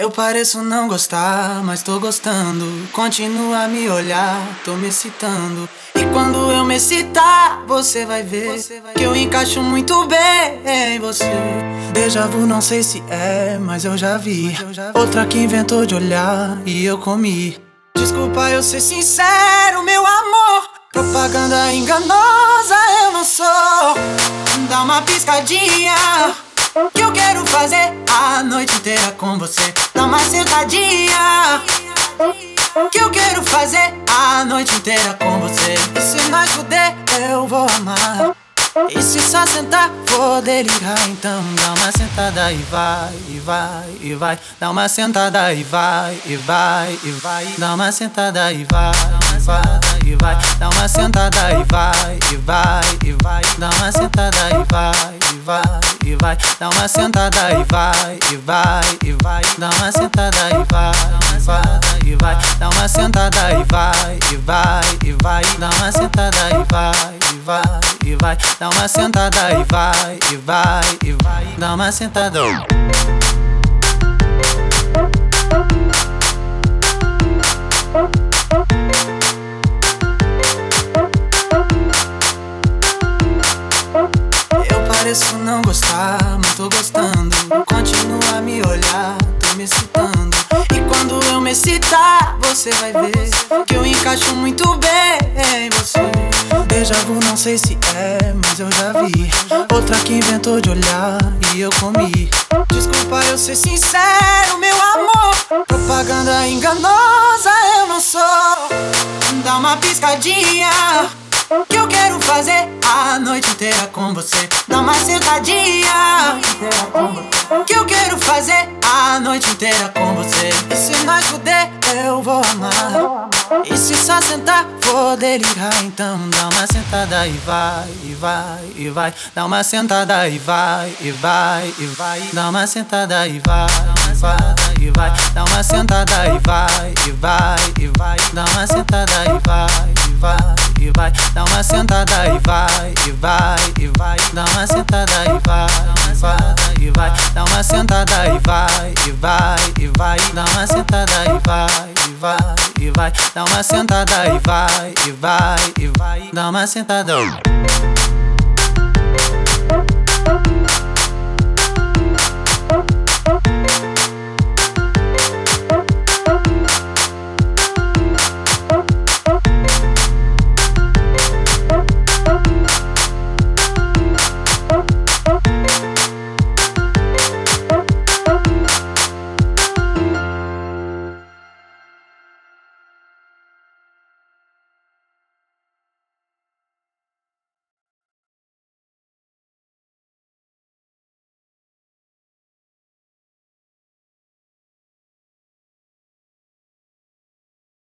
Eu pareço não gostar, mas tô gostando. Continua a me olhar, tô me excitando. E quando eu me excitar, você vai ver que eu encaixo muito bem em você. Deja vu, não sei se é, mas eu já vi. Outra que inventou de olhar e eu comi. Desculpa eu ser sincero, meu amor. Propaganda enganosa eu não sou. Dá uma piscadinha. Que eu quero fazer a noite inteira com você. Dá uma sentadinha. Que eu quero fazer a noite inteira com você. E se nós puder, eu vou amar. E se só sentar, vou delirar. Então dá uma sentada e vai, e vai, e vai. Dá uma sentada e vai, e vai, e vai. Dá uma sentada e vai, e vai, e vai. Dá uma sentada e vai, e vai, e vai. Dá uma sentada e vai, e vai, vai. Dá uma sentada e vai, e vai, e vai. Dá uma sentada e vai, e vai, e vai. Dá uma sentada e vai, e vai, e vai. Dá uma sentada e vai, e vai, e vai. Dá uma sentada e vai, e vai, e vai. Dá uma sentada. Me excitando. E quando eu me excitar, você vai ver que eu encaixo muito bem em você. Deja vu, não sei se é, mas eu já vi. Outra que inventou de olhar e eu comi. Desculpa eu ser sincero, meu amor. Propaganda enganosa eu não sou. Dá uma piscadinha. Que inteira com você. Dá uma sentadinha. Que eu quero fazer a noite inteira com você. E se nós puder, eu vou amar. E se só sentar, vou delirar. Então dá uma sentada e vai, e vai, e vai. Dá uma sentada e vai, e vai, e vai. Dá uma sentada e vai, e vai, e vai. Dá uma sentada e vai, e vai, e vai. Dá uma sentada e vai, e vai, e vai. Dá uma sentada e vai, e vai, e vai. Dá uma sentada e vai, vai, e vai. Dá uma sentada e vai, e vai, e vai. Dá uma sentada e vai, e vai, e vai. Dá uma sentada e vai, e vai, e vai. Dá uma sentada.